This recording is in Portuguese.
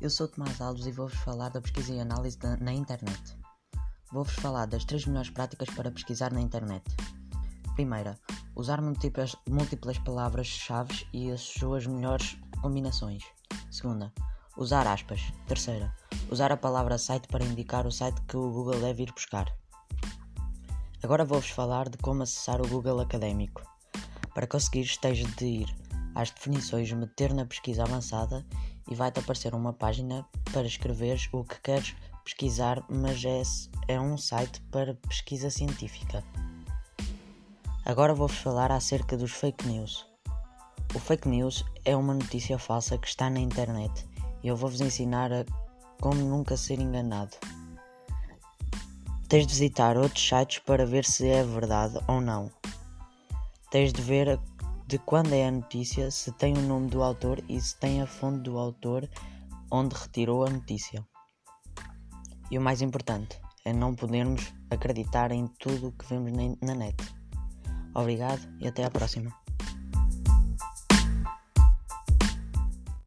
Eu sou Tomás Alves e vou-vos falar da pesquisa e análise da, na internet. Vou-vos falar das três melhores práticas para pesquisar na internet. Primeira, usar múltiplas, múltiplas palavras-chave e as suas melhores combinações. Segunda, usar aspas. Terceira, usar a palavra site para indicar o site que o Google deve ir buscar. Agora vou-vos falar de como acessar o Google Académico. Para conseguir, tens de ir às definições, meter na pesquisa avançada e vai-te aparecer uma página para escreveres o que queres pesquisar, mas é, é um site para pesquisa científica. Agora vou-vos falar acerca dos fake news. O fake news é uma notícia falsa que está na internet e eu vou-vos ensinar a como nunca ser enganado. Tens de visitar outros sites para ver se é verdade ou não. Tens de ver de quando é a notícia, se tem o nome do autor e se tem a fonte do autor onde retirou a notícia. E o mais importante é não podermos acreditar em tudo o que vemos na net. Obrigado e até à próxima.